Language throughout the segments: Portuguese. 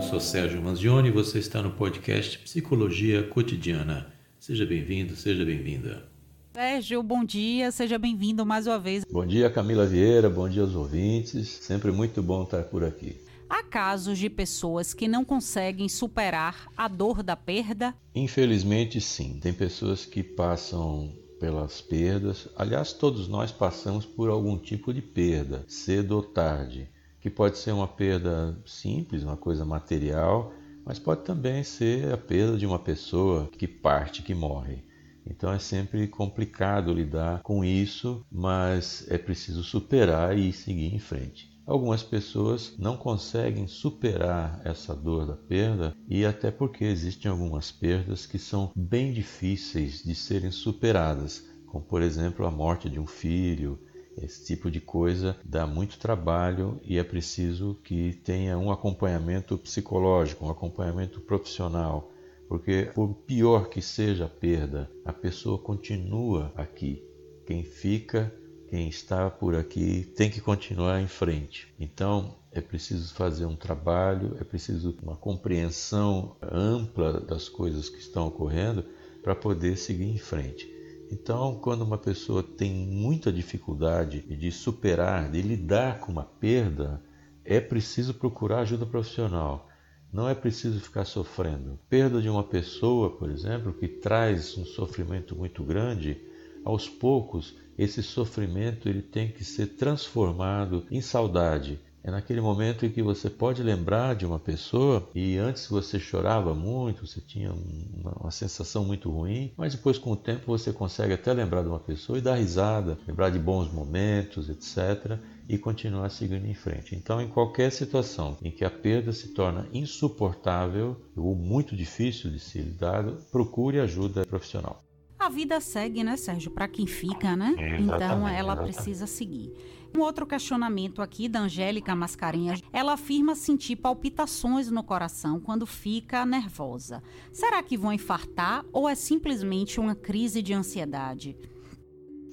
Eu sou Sérgio Manzioni e você está no podcast Psicologia Cotidiana. Seja bem-vindo, seja bem-vinda. Sérgio, bom dia, seja bem-vindo mais uma vez. Bom dia, Camila Vieira, bom dia aos ouvintes. Sempre muito bom estar por aqui. Há casos de pessoas que não conseguem superar a dor da perda? Infelizmente, sim. Tem pessoas que passam pelas perdas. Aliás, todos nós passamos por algum tipo de perda, cedo ou tarde que pode ser uma perda simples, uma coisa material, mas pode também ser a perda de uma pessoa que parte, que morre. Então é sempre complicado lidar com isso, mas é preciso superar e seguir em frente. Algumas pessoas não conseguem superar essa dor da perda e até porque existem algumas perdas que são bem difíceis de serem superadas, como por exemplo a morte de um filho, esse tipo de coisa dá muito trabalho e é preciso que tenha um acompanhamento psicológico, um acompanhamento profissional, porque por pior que seja a perda, a pessoa continua aqui. Quem fica, quem está por aqui, tem que continuar em frente. Então, é preciso fazer um trabalho, é preciso uma compreensão ampla das coisas que estão ocorrendo para poder seguir em frente. Então, quando uma pessoa tem muita dificuldade de superar, de lidar com uma perda, é preciso procurar ajuda profissional. Não é preciso ficar sofrendo. Perda de uma pessoa, por exemplo, que traz um sofrimento muito grande, aos poucos esse sofrimento ele tem que ser transformado em saudade, é naquele momento em que você pode lembrar de uma pessoa e antes você chorava muito, você tinha uma, uma, sensação muito ruim, mas depois com o tempo você consegue até lembrar de uma pessoa e dar risada, lembrar de bons momentos, etc. e continuar seguindo em frente. Então, em qualquer situação em que a perda se torna insuportável ou muito difícil de ser lidado, procure ajuda profissional. A vida segue, né, Sérgio? Para quem fica, né? Exatamente, então ela exatamente. precisa seguir. Um outro questionamento aqui da Angélica Mascarenhas, ela afirma sentir palpitações no coração quando fica nervosa. Será que vão infartar ou é simplesmente uma crise de ansiedade?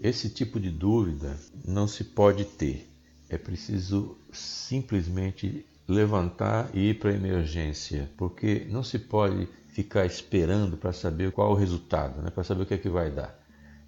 Esse tipo de dúvida não se pode ter. É preciso simplesmente levantar e ir para a emergência, porque não se pode ficar esperando para saber qual o resultado, né? para saber o que é que vai dar.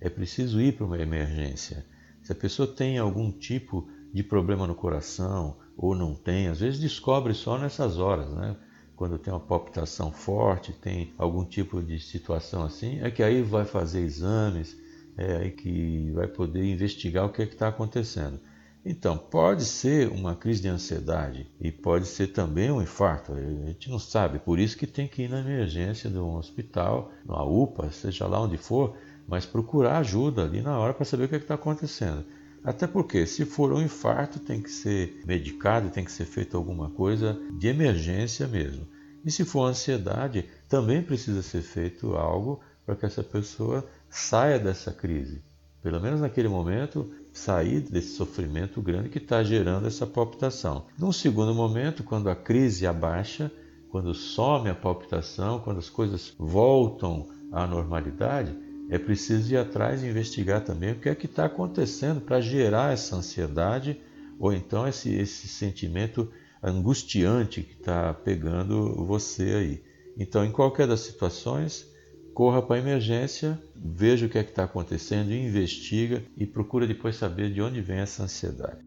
É preciso ir para uma emergência. Se a pessoa tem algum tipo de problema no coração ou não tem, às vezes descobre só nessas horas, né? Quando tem uma palpitação forte, tem algum tipo de situação assim, é que aí vai fazer exames, é aí que vai poder investigar o que é que está acontecendo. Então, pode ser uma crise de ansiedade e pode ser também um infarto, a gente não sabe, por isso que tem que ir na emergência de um hospital, na UPA, seja lá onde for, mas procurar ajuda ali na hora para saber o que é está acontecendo. Até porque, se for um infarto, tem que ser medicado, tem que ser feito alguma coisa de emergência mesmo. E se for ansiedade, também precisa ser feito algo para que essa pessoa saia dessa crise. Pelo menos naquele momento, sair desse sofrimento grande que está gerando essa palpitação. Num segundo momento, quando a crise abaixa, quando some a palpitação, quando as coisas voltam à normalidade, é preciso ir atrás e investigar também o que é que está acontecendo para gerar essa ansiedade ou então esse, esse sentimento angustiante que está pegando você aí. Então, em qualquer das situações, corra para a emergência, veja o que é que está acontecendo, investiga e procura depois saber de onde vem essa ansiedade.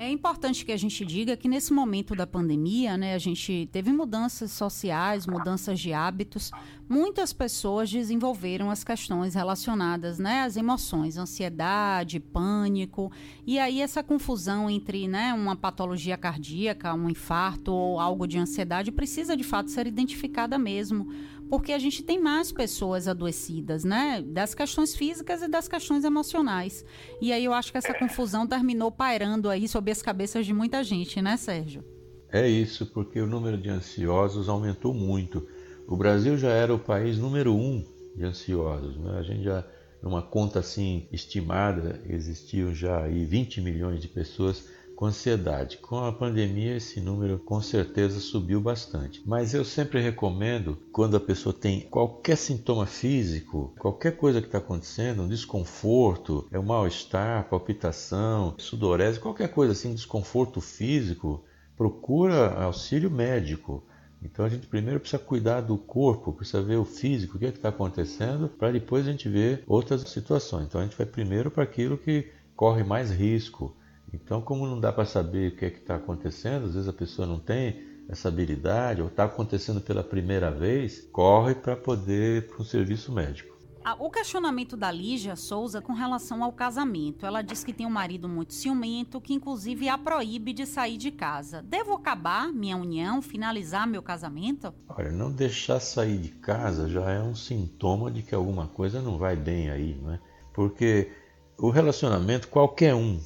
É importante que a gente diga que nesse momento da pandemia, né, a gente teve mudanças sociais, mudanças de hábitos. Muitas pessoas desenvolveram as questões relacionadas, né, às emoções, ansiedade, pânico, e aí essa confusão entre, né, uma patologia cardíaca, um infarto ou algo de ansiedade precisa de fato ser identificada mesmo porque a gente tem mais pessoas adoecidas, né? Das questões físicas e das questões emocionais. E aí eu acho que essa confusão terminou pairando aí sobre as cabeças de muita gente, né, Sérgio? É isso, porque o número de ansiosos aumentou muito. O Brasil já era o país número um de ansiosos, né? A gente já numa conta assim estimada existiam já aí 20 milhões de pessoas com ansiedade. Com a pandemia, esse número com certeza subiu bastante. Mas eu sempre recomendo, quando a pessoa tem qualquer sintoma físico, qualquer coisa que está acontecendo, um desconforto, é um mal-estar, palpitação, sudorese, qualquer coisa assim, desconforto físico, procura auxílio médico. Então a gente primeiro precisa cuidar do corpo, precisa ver o físico, o que é está acontecendo, para depois a gente ver outras situações. Então a gente vai primeiro para aquilo que corre mais risco. Então, como não dá para saber o que é está acontecendo, às vezes a pessoa não tem essa habilidade ou está acontecendo pela primeira vez, corre para poder para um serviço médico. O questionamento da Lígia Souza com relação ao casamento. Ela diz que tem um marido muito ciumento, que inclusive a proíbe de sair de casa. Devo acabar minha união, finalizar meu casamento? Olha, não deixar sair de casa já é um sintoma de que alguma coisa não vai bem aí, não é? Porque o relacionamento, qualquer um,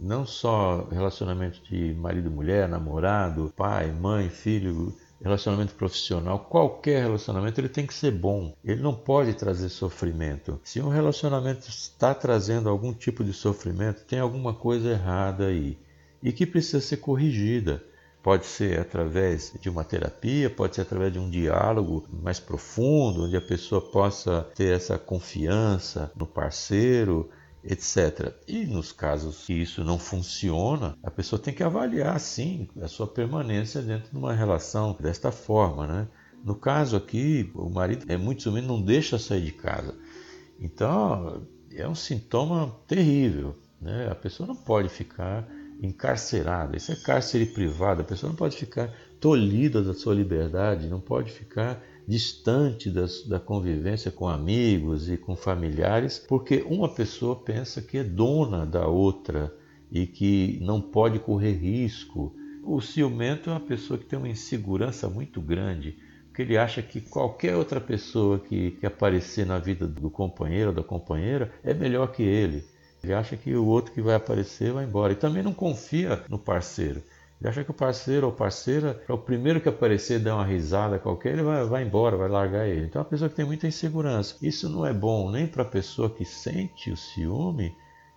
não só relacionamento de marido mulher, namorado, pai, mãe, filho, relacionamento profissional, qualquer relacionamento, ele tem que ser bom. Ele não pode trazer sofrimento. Se um relacionamento está trazendo algum tipo de sofrimento, tem alguma coisa errada aí e que precisa ser corrigida. Pode ser através de uma terapia, pode ser através de um diálogo mais profundo, onde a pessoa possa ter essa confiança no parceiro, etc. E nos casos que isso não funciona, a pessoa tem que avaliar sim a sua permanência dentro de uma relação desta forma, né? No caso aqui, o marido é muito ciumento, não deixa sair de casa. Então, é um sintoma terrível, né? A pessoa não pode ficar encarcerada. Isso é cárcere privado. A pessoa não pode ficar tolhida da sua liberdade, não pode ficar distante das, da convivência com amigos e com familiares, porque uma pessoa pensa que é dona da outra e que não pode correr risco. O ciumento é uma pessoa que tem uma insegurança muito grande, porque ele acha que qualquer outra pessoa que, que aparecer na vida do companheiro ou da companheira é melhor que ele. Ele acha que o outro que vai aparecer vai embora. E também não confia no parceiro. Ele acha que o parceiro ou parceira é o primeiro que aparecer, dar uma risada qualquer, ele vai, vai embora, vai largar ele. Então é uma pessoa que tem muita insegurança. Isso não é bom nem para a pessoa que sente o ciúme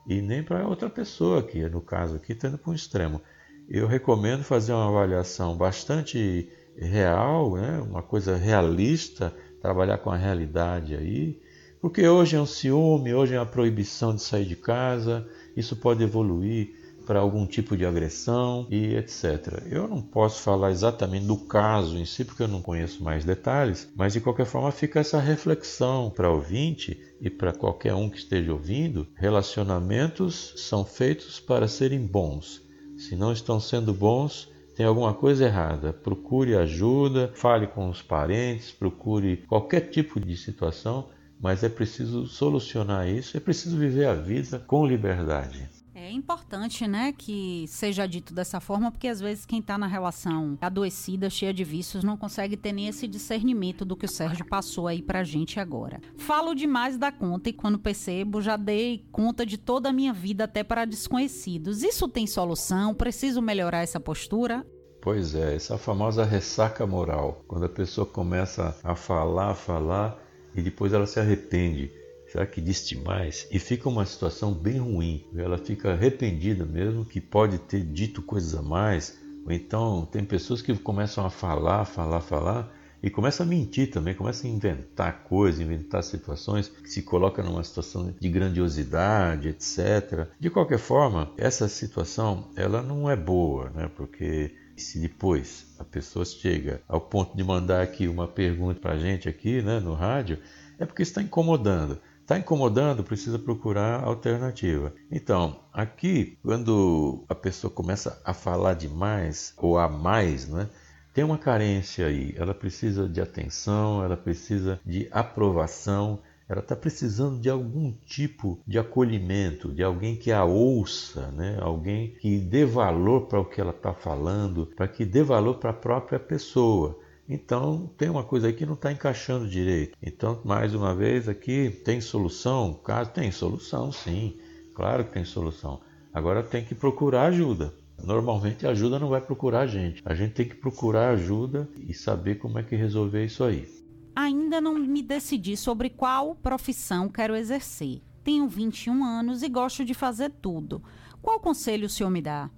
e nem para outra pessoa que, no caso aqui, está indo para um extremo. Eu recomendo fazer uma avaliação bastante real, né? uma coisa realista, trabalhar com a realidade aí, porque hoje é um ciúme, hoje é uma proibição de sair de casa, isso pode evoluir para algum tipo de agressão e etc. Eu não posso falar exatamente do caso em si, porque eu não conheço mais detalhes, mas de qualquer forma fica essa reflexão para ouvinte e para qualquer um que esteja ouvindo: relacionamentos são feitos para serem bons. Se não estão sendo bons, tem alguma coisa errada. Procure ajuda, fale com os parentes, procure qualquer tipo de situação, mas é preciso solucionar isso, é preciso viver a vida com liberdade. É importante, né, que seja dito dessa forma, porque às vezes quem está na relação adoecida, cheia de vícios, não consegue ter nem esse discernimento do que o Sérgio passou aí pra gente agora. Falo demais da conta e quando percebo, já dei conta de toda a minha vida até para desconhecidos. Isso tem solução? Preciso melhorar essa postura? Pois é, essa famosa ressaca moral, quando a pessoa começa a falar, falar e depois ela se arrepende Será que disse demais? E fica uma situação bem ruim. Ela fica arrependida mesmo que pode ter dito coisas a mais. Ou então tem pessoas que começam a falar, falar, falar e começa a mentir também, começa a inventar coisas, inventar situações se coloca numa situação de grandiosidade, etc. De qualquer forma, essa situação ela não é boa, né? Porque se depois a pessoa chega ao ponto de mandar aqui uma pergunta para a gente aqui, né, no rádio, é porque está incomodando. Está incomodando, precisa procurar alternativa. Então, aqui, quando a pessoa começa a falar demais ou a mais, né, tem uma carência aí. Ela precisa de atenção, ela precisa de aprovação, ela está precisando de algum tipo de acolhimento, de alguém que a ouça, né? alguém que dê valor para o que ela está falando, para que dê valor para a própria pessoa. Então tem uma coisa aí que não está encaixando direito. Então, mais uma vez, aqui tem solução? Caso tem solução, sim. Claro que tem solução. Agora tem que procurar ajuda. Normalmente a ajuda não vai procurar a gente. A gente tem que procurar ajuda e saber como é que resolver isso aí. Ainda não me decidi sobre qual profissão quero exercer. Tenho 21 anos e gosto de fazer tudo. Qual conselho o senhor me dá?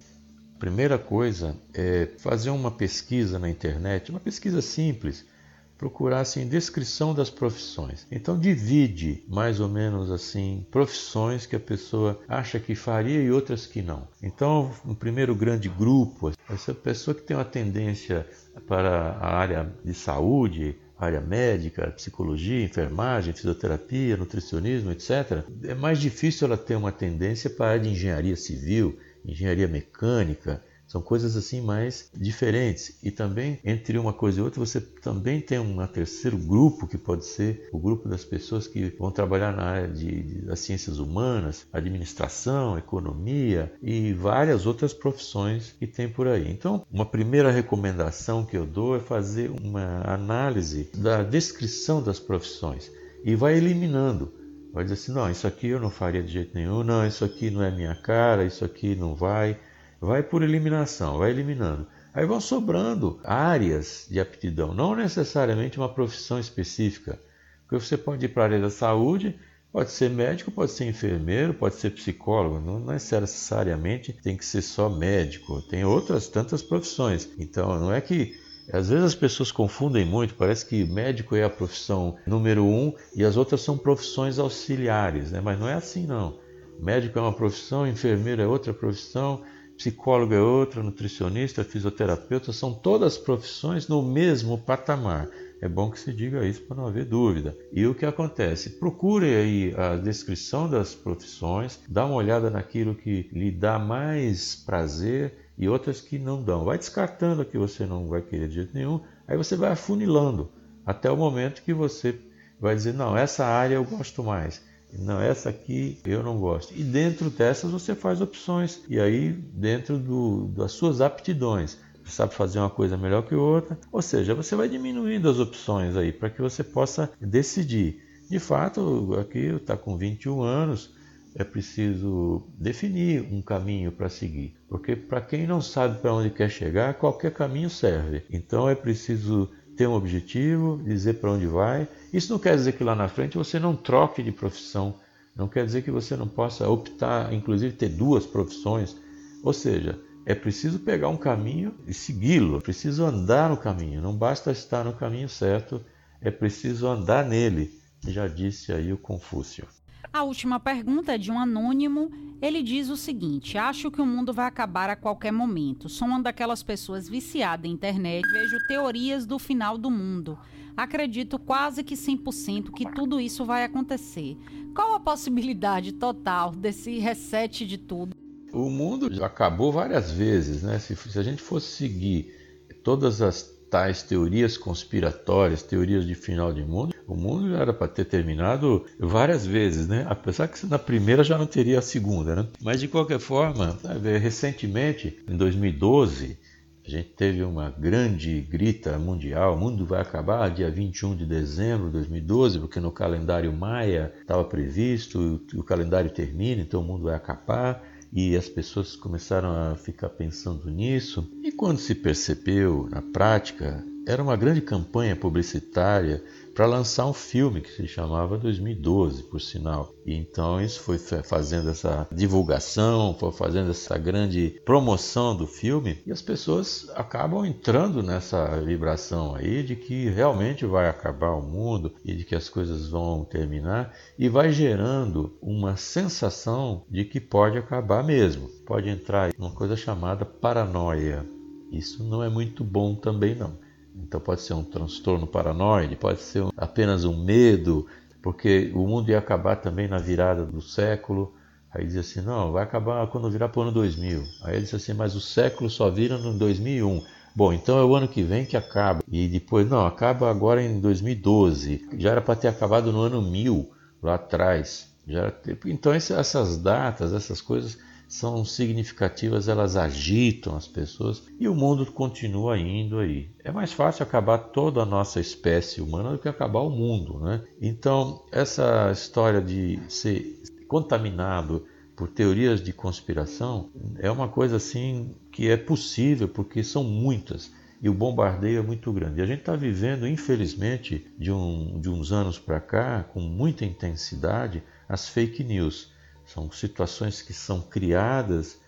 Primeira coisa é fazer uma pesquisa na internet, uma pesquisa simples, procurar assim descrição das profissões. Então divide mais ou menos assim profissões que a pessoa acha que faria e outras que não. Então, no primeiro grande grupo, essa pessoa que tem uma tendência para a área de saúde, área médica, psicologia, enfermagem, fisioterapia, nutricionismo, etc., é mais difícil ela ter uma tendência para a área de engenharia civil, engenharia mecânica, são coisas assim mais diferentes. E também, entre uma coisa e outra, você também tem um terceiro grupo, que pode ser o grupo das pessoas que vão trabalhar na área de, de, das ciências humanas, administração, economia e várias outras profissões que tem por aí. Então, uma primeira recomendação que eu dou é fazer uma análise da descrição das profissões e vai eliminando. Vai dizer assim, não, isso aqui eu não faria de jeito nenhum, não, isso aqui não é minha cara, isso aqui não vai vai por eliminação, vai eliminando. Aí vão sobrando áreas de aptidão, não necessariamente uma profissão específica. Porque você pode ir para a área da saúde, pode ser médico, pode ser enfermeiro, pode ser psicólogo, não necessariamente tem que ser só médico, tem outras tantas profissões. Então não é que. Às vezes as pessoas confundem muito, parece que médico é a profissão número um e as outras são profissões auxiliares, né? mas não é assim não. Médico é uma profissão, enfermeiro é outra profissão, psicólogo é outra, nutricionista, fisioterapeuta, são todas profissões no mesmo patamar. É bom que se diga isso para não haver dúvida. E o que acontece? Procure aí a descrição das profissões, dá uma olhada naquilo que lhe dá mais prazer e outras que não dão. Vai descartando a que você não vai querer de jeito nenhum, aí você vai afunilando até o momento que você vai dizer: não, essa área eu gosto mais não, essa aqui eu não gosto. E dentro dessas você faz opções. E aí, dentro do, das suas aptidões, sabe fazer uma coisa melhor que outra. Ou seja, você vai diminuindo as opções aí para que você possa decidir. De fato, aqui está com 21 anos, é preciso definir um caminho para seguir. Porque para quem não sabe para onde quer chegar, qualquer caminho serve. Então é preciso ter um objetivo, dizer para onde vai. Isso não quer dizer que lá na frente você não troque de profissão, não quer dizer que você não possa optar, inclusive ter duas profissões. Ou seja, é preciso pegar um caminho e segui-lo, é preciso andar no caminho, não basta estar no caminho certo, é preciso andar nele, já disse aí o Confúcio. A última pergunta é de um anônimo. Ele diz o seguinte: Acho que o mundo vai acabar a qualquer momento. Sou uma daquelas pessoas viciadas em internet. Vejo teorias do final do mundo. Acredito quase que 100% que tudo isso vai acontecer. Qual a possibilidade total desse reset de tudo? O mundo já acabou várias vezes, né? Se, se a gente fosse seguir todas as tais teorias conspiratórias, teorias de final de mundo, o mundo já era para ter terminado várias vezes, né? Apesar que na primeira já não teria a segunda, né? Mas de qualquer forma, recentemente, em 2012, a gente teve uma grande grita mundial, o mundo vai acabar dia 21 de dezembro de 2012, porque no calendário maia estava previsto, o calendário termina, então o mundo vai acabar e as pessoas começaram a ficar pensando nisso. Quando se percebeu na prática, era uma grande campanha publicitária para lançar um filme que se chamava 2012, por sinal. E então isso foi fazendo essa divulgação, foi fazendo essa grande promoção do filme e as pessoas acabam entrando nessa vibração aí de que realmente vai acabar o mundo e de que as coisas vão terminar e vai gerando uma sensação de que pode acabar mesmo. Pode entrar uma coisa chamada paranoia. Isso não é muito bom também não. Então pode ser um transtorno paranoide, pode ser apenas um medo, porque o mundo ia acabar também na virada do século. Aí diz assim, não, vai acabar quando virar para o ano 2000. Aí diz assim, mas o século só vira no 2001. Bom, então é o ano que vem que acaba. E depois, não, acaba agora em 2012. Já era para ter acabado no ano 1000, lá atrás. Já era... Então essas datas, essas coisas são significativas, elas agitam as pessoas e o mundo continua indo aí. É mais fácil acabar toda a nossa espécie humana do que acabar o mundo, né? Então, essa história de ser contaminado por teorias de conspiração é uma coisa assim que é possível porque são muitas e o bombardeio é muito grande. E a gente está vivendo, infelizmente, de, um, de uns anos para cá, com muita intensidade, as fake news. São situações que são criadas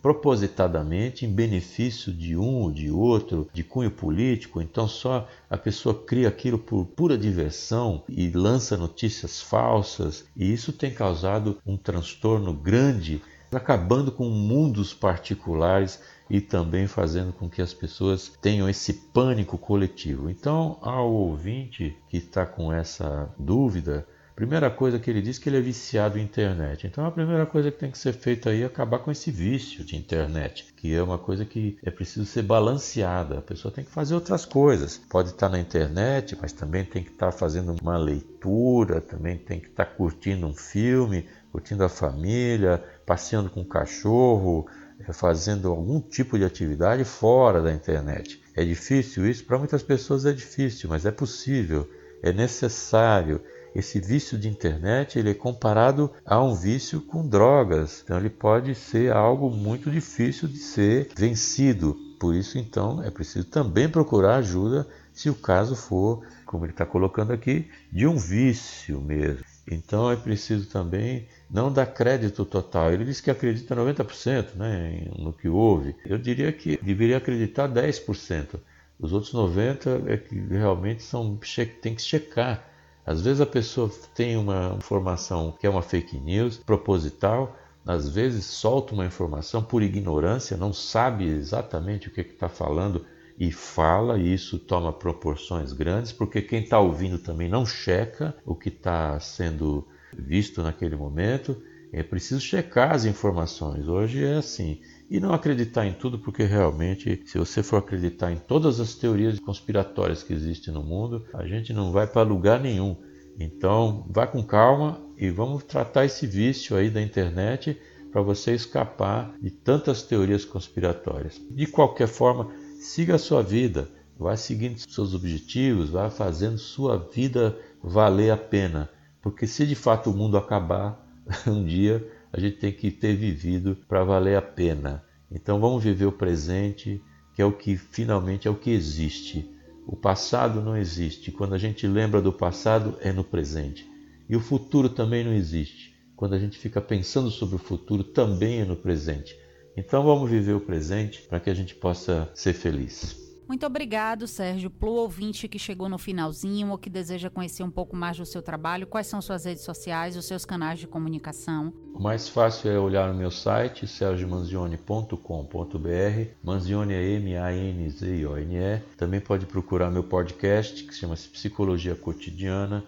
propositadamente em benefício de um ou de outro, de cunho político, então só a pessoa cria aquilo por pura diversão e lança notícias falsas, e isso tem causado um transtorno grande, acabando com mundos particulares e também fazendo com que as pessoas tenham esse pânico coletivo. Então, ao ouvinte que está com essa dúvida, Primeira coisa que ele diz que ele é viciado em internet. Então a primeira coisa que tem que ser feita aí é acabar com esse vício de internet, que é uma coisa que é preciso ser balanceada. A pessoa tem que fazer outras coisas. Pode estar na internet, mas também tem que estar fazendo uma leitura, também tem que estar curtindo um filme, curtindo a família, passeando com o cachorro, é, fazendo algum tipo de atividade fora da internet. É difícil isso? Para muitas pessoas é difícil, mas é possível, é necessário esse vício de internet ele é comparado a um vício com drogas. Então ele pode ser algo muito difícil de ser vencido. Por isso, então, é preciso também procurar ajuda se o caso for, como ele está colocando aqui, de um vício mesmo. Então é preciso também não dar crédito total. Ele diz que acredita 90% né, no que houve. Eu diria que deveria acreditar 10%. Os outros 90% é que realmente são, tem que checar às vezes a pessoa tem uma informação que é uma fake news proposital, às vezes solta uma informação por ignorância, não sabe exatamente o que está falando e fala, e isso toma proporções grandes, porque quem está ouvindo também não checa o que está sendo visto naquele momento. É preciso checar as informações. Hoje é assim e não acreditar em tudo, porque realmente, se você for acreditar em todas as teorias conspiratórias que existem no mundo, a gente não vai para lugar nenhum. Então, vá com calma e vamos tratar esse vício aí da internet para você escapar de tantas teorias conspiratórias. De qualquer forma, siga a sua vida, vá seguindo seus objetivos, vá fazendo sua vida valer a pena, porque se de fato o mundo acabar um dia, a gente tem que ter vivido para valer a pena. Então vamos viver o presente, que é o que finalmente é o que existe. O passado não existe. Quando a gente lembra do passado, é no presente. E o futuro também não existe. Quando a gente fica pensando sobre o futuro, também é no presente. Então vamos viver o presente para que a gente possa ser feliz. Muito obrigado, Sérgio. Para o ouvinte que chegou no finalzinho ou que deseja conhecer um pouco mais do seu trabalho, quais são suas redes sociais, os seus canais de comunicação? O mais fácil é olhar no meu site, sergiomanzione.com.br. Manzione é M-A-N-Z-I-O-N-E. Também pode procurar meu podcast, que chama-se Psicologia Cotidiana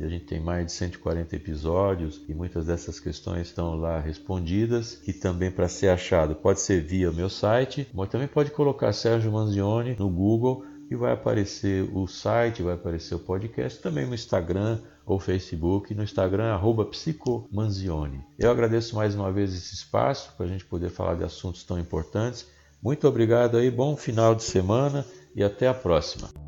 a gente tem mais de 140 episódios e muitas dessas questões estão lá respondidas. E também para ser achado pode ser via o meu site, mas também pode colocar Sérgio Manzioni no Google e vai aparecer o site, vai aparecer o podcast, também no Instagram ou Facebook, no Instagram arroba psicomanzione. Eu agradeço mais uma vez esse espaço para a gente poder falar de assuntos tão importantes. Muito obrigado aí, bom final de semana e até a próxima.